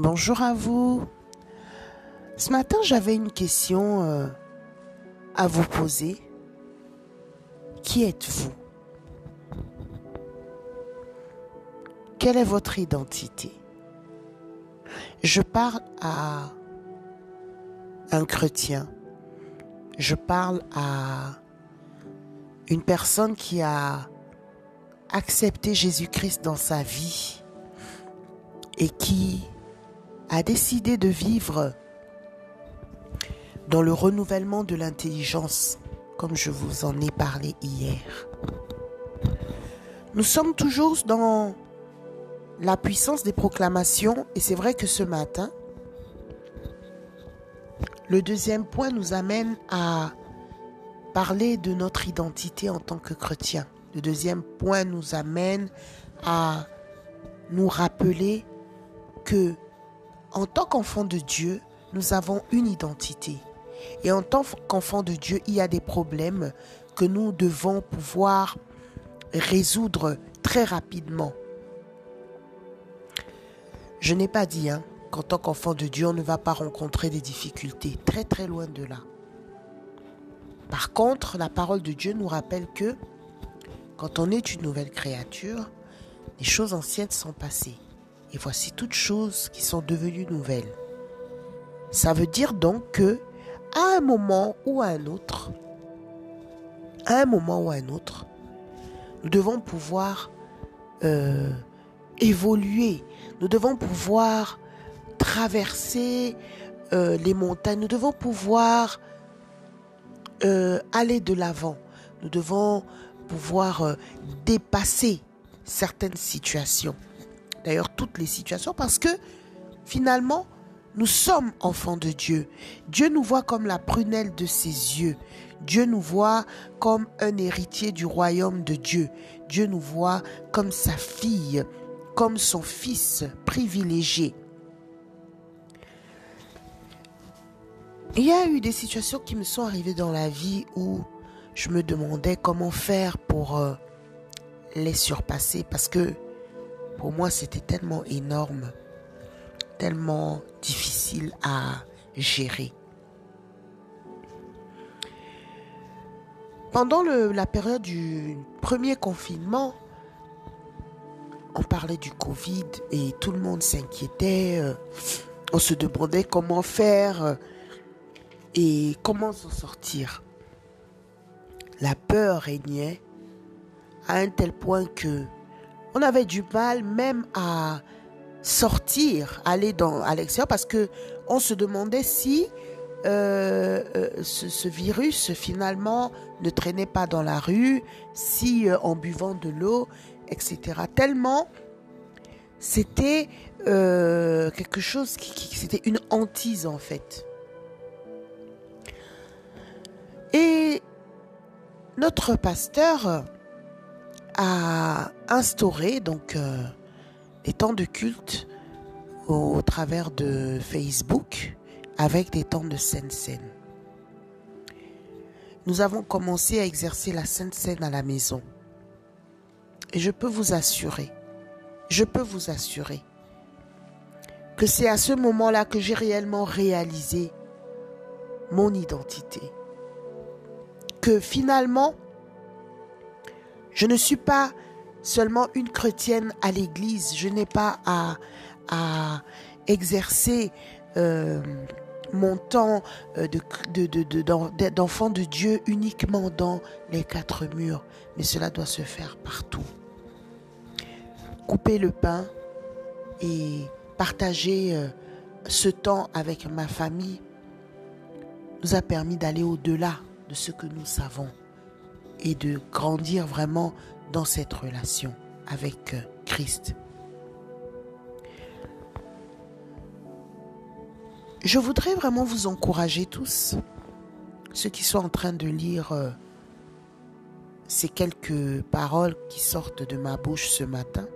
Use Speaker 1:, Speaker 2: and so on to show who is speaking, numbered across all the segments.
Speaker 1: Bonjour à vous. Ce matin, j'avais une question euh, à vous poser. Qui êtes-vous? Quelle est votre identité? Je parle à un chrétien. Je parle à une personne qui a accepté Jésus-Christ dans sa vie et qui a décidé de vivre dans le renouvellement de l'intelligence, comme je vous en ai parlé hier. Nous sommes toujours dans la puissance des proclamations et c'est vrai que ce matin, le deuxième point nous amène à parler de notre identité en tant que chrétien. Le deuxième point nous amène à nous rappeler que en tant qu'enfant de Dieu, nous avons une identité. Et en tant qu'enfant de Dieu, il y a des problèmes que nous devons pouvoir résoudre très rapidement. Je n'ai pas dit hein, qu'en tant qu'enfant de Dieu, on ne va pas rencontrer des difficultés. Très très loin de là. Par contre, la parole de Dieu nous rappelle que quand on est une nouvelle créature, les choses anciennes sont passées. Et voici toutes choses qui sont devenues nouvelles. Ça veut dire donc que à un moment ou à un autre, à un moment ou à un autre, nous devons pouvoir euh, évoluer. Nous devons pouvoir traverser euh, les montagnes. Nous devons pouvoir euh, aller de l'avant. Nous devons pouvoir dépasser certaines situations. D'ailleurs, toutes les situations parce que finalement, nous sommes enfants de Dieu. Dieu nous voit comme la prunelle de ses yeux. Dieu nous voit comme un héritier du royaume de Dieu. Dieu nous voit comme sa fille, comme son fils privilégié. Il y a eu des situations qui me sont arrivées dans la vie où je me demandais comment faire pour euh, les surpasser parce que pour moi c'était tellement énorme tellement difficile à gérer. Pendant la période du premier confinement, on parlait du Covid et tout le monde s'inquiétait. Euh, on se demandait comment faire euh, et comment s'en sortir. La peur régnait à un tel point que on avait du mal même à sortir, aller dans, à l'extérieur parce que on se demandait si euh, euh, ce, virus finalement ne traînait pas dans la rue, si euh, en buvant de l'eau, etc. Tellement c'était quelque chose qui c'était une hantise en fait. Et notre pasteur a instauré donc des temps de culte au, travers de Facebook avec des temps de Sainte Seine. Nous avons commencé à exercer la Sainte Seine à la maison. Et je peux vous assurer, je peux vous assurer que c'est à ce moment-là que j'ai réellement réalisé mon identité. Que finalement, je ne suis pas seulement une chrétienne à l'église. Je n'ai pas à, exercer euh, mon temps euh, de, d'enfant de, Dieu uniquement dans les quatre murs, mais cela doit se faire partout. Couper le pain et partager euh, ce temps avec ma famille nous a permis d'aller au-delà de ce que nous savons et de grandir vraiment dans cette relation avec euh, Christ. Je voudrais vraiment vous encourager tous, ceux qui sont en train de lire euh, ces quelques paroles qui sortent de ma bouche ce matin,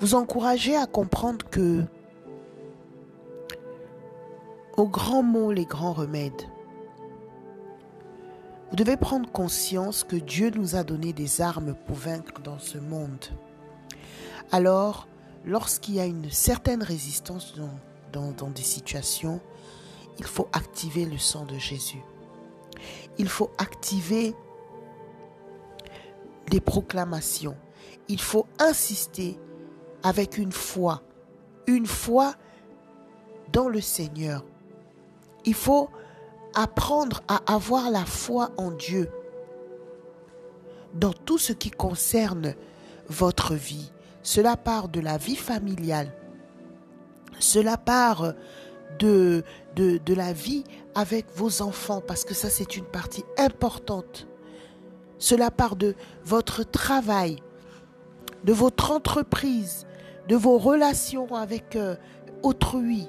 Speaker 1: vous encourager à comprendre que aux grands mots, les grands remèdes, vous devez prendre conscience que Dieu nous a donné des armes pour vaincre dans ce monde. Alors, lorsqu'il y a une certaine résistance dans, dans des situations, il faut activer le sang de Jésus. Il faut activer les proclamations. Il faut insister avec une foi, une foi dans le Seigneur. Il faut apprendre à avoir la foi en Dieu dans tout ce qui concerne votre vie. Cela part de la vie familiale. Cela part de, la vie avec vos enfants, parce que ça c'est une partie importante. Cela part de votre travail, de votre entreprise, de vos relations avec euh, autrui,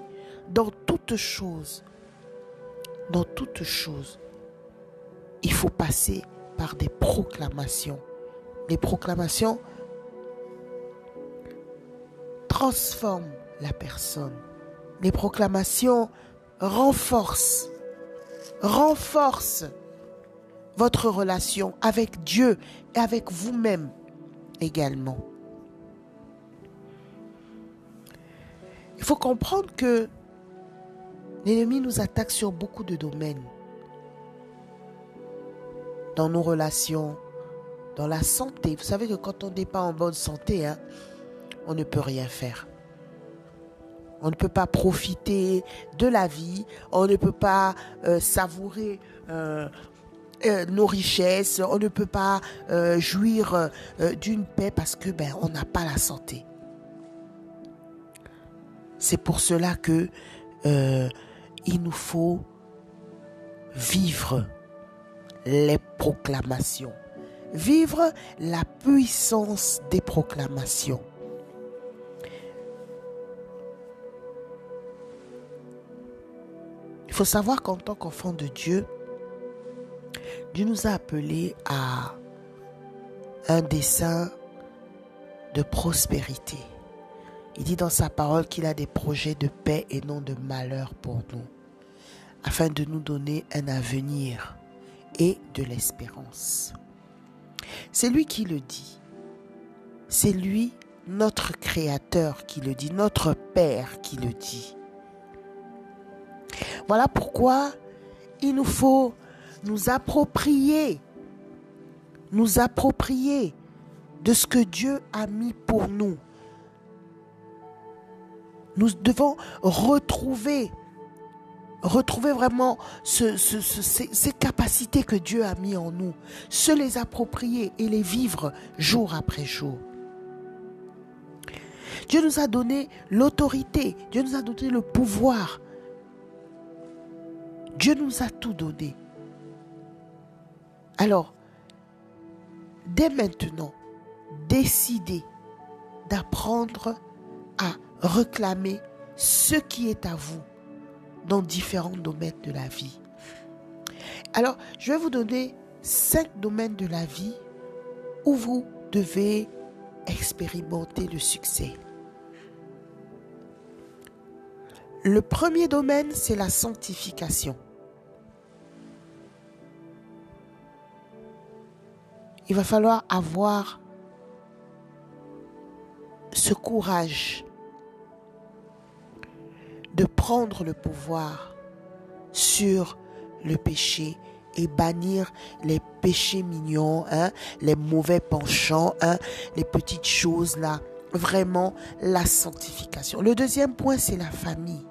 Speaker 1: dans toute chose. Dans toute chose, il faut passer par des proclamations. Les proclamations transforment la personne. Les proclamations renforcent, renforcent votre relation avec Dieu et avec vous-même également. Il faut comprendre que l'ennemi nous attaque sur beaucoup de domaines. Dans nos relations, dans la santé. Vous savez que quand on n'est pas en bonne santé, hein, on ne peut rien faire. On ne peut pas profiter de la vie, on ne peut pas euh, savourer euh, euh, nos richesses, on ne peut pas jouir d'une paix parce que ben on n'a pas la santé. C'est pour cela que il nous faut vivre les proclamations, vivre la puissance des proclamations. Il faut savoir qu'en tant qu'enfant de Dieu, Dieu nous a appelés à un dessein de prospérité. Il dit dans sa parole qu'il a des projets de paix et non de malheur pour nous, afin de nous donner un avenir et de l'espérance. C'est lui qui le dit. C'est lui, notre Créateur, qui le dit, notre Père qui le dit. Voilà pourquoi il nous faut nous approprier, nous approprier de ce que Dieu a mis pour nous. Nous devons retrouver, retrouver vraiment ces, capacités que Dieu a mis en nous, se les approprier et les vivre jour après jour. Dieu nous a donné l'autorité, Dieu nous a donné le pouvoir Dieu nous a tout donné. Alors, dès maintenant, décidez d'apprendre à réclamer ce qui est à vous dans différents domaines de la vie. Alors, je vais vous donner cinq domaines de la vie où vous devez expérimenter le succès. Le premier domaine, c'est la sanctification. il va falloir avoir ce courage de prendre le pouvoir sur le péché et bannir les péchés mignons, hein, les mauvais penchants, hein, les petites choses là. Vraiment la sanctification. Le deuxième point, c'est la famille.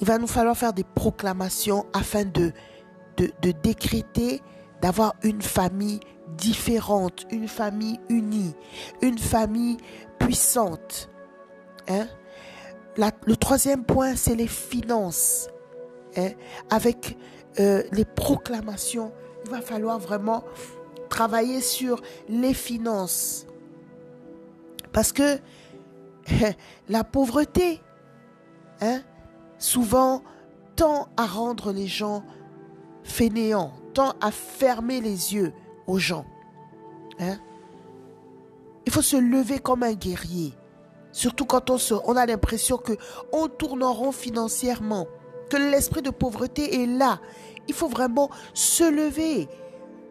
Speaker 1: Il va nous falloir faire des proclamations afin de, de, de décréter d'avoir une famille différente, une famille unie, une famille puissante. Hein? Le troisième point, c'est les finances. Hein? Avec euh, les proclamations, il va falloir vraiment travailler sur les finances. Parce que la pauvreté, hein, souvent, tend à rendre les gens fainéants, à fermer les yeux aux gens. Hein? Il faut se lever comme un guerrier. Surtout quand on, a l'impression que on tourne en rond financièrement, que l'esprit de pauvreté est là. Il faut vraiment se lever.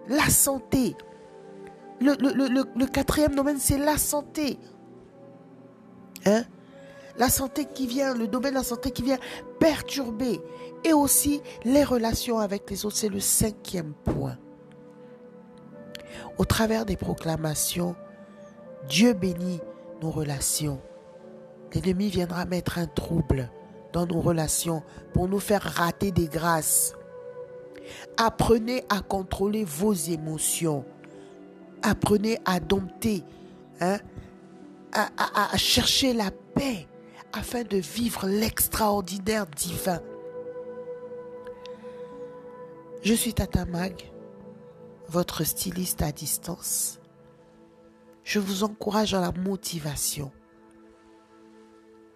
Speaker 1: La santé. Le, quatrième domaine, c'est la santé. Hein? La santé qui vient, le domaine de la santé qui vient perturber. Et aussi les relations avec les autres. C'est le cinquième point. Au travers des proclamations, Dieu bénit nos relations. L'ennemi viendra mettre un trouble dans nos relations pour nous faire rater des grâces. Apprenez à contrôler vos émotions. Apprenez à dompter, hein, à, chercher la paix afin de vivre l'extraordinaire divin. Je suis Tata Mag, votre styliste à distance. Je vous encourage à la motivation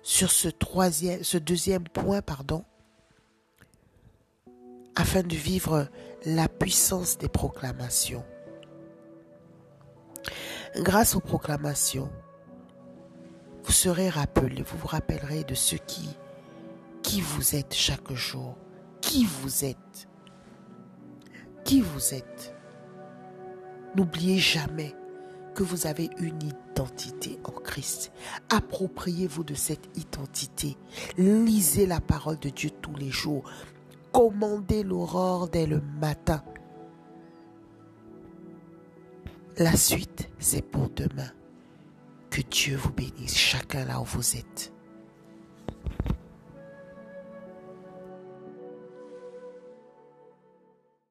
Speaker 1: sur ce deuxième point, pardon, afin de vivre la puissance des proclamations. Grâce aux proclamations, vous serez rappelé, vous vous rappellerez de ce qui, qui vous êtes chaque jour, qui vous êtes, qui vous êtes. N'oubliez jamais vous avez une identité en Christ. Appropriez-vous de cette identité. Lisez la parole de Dieu tous les jours. Commandez l'aurore dès le matin. La suite, c'est pour demain. Que Dieu vous bénisse chacun là où vous êtes.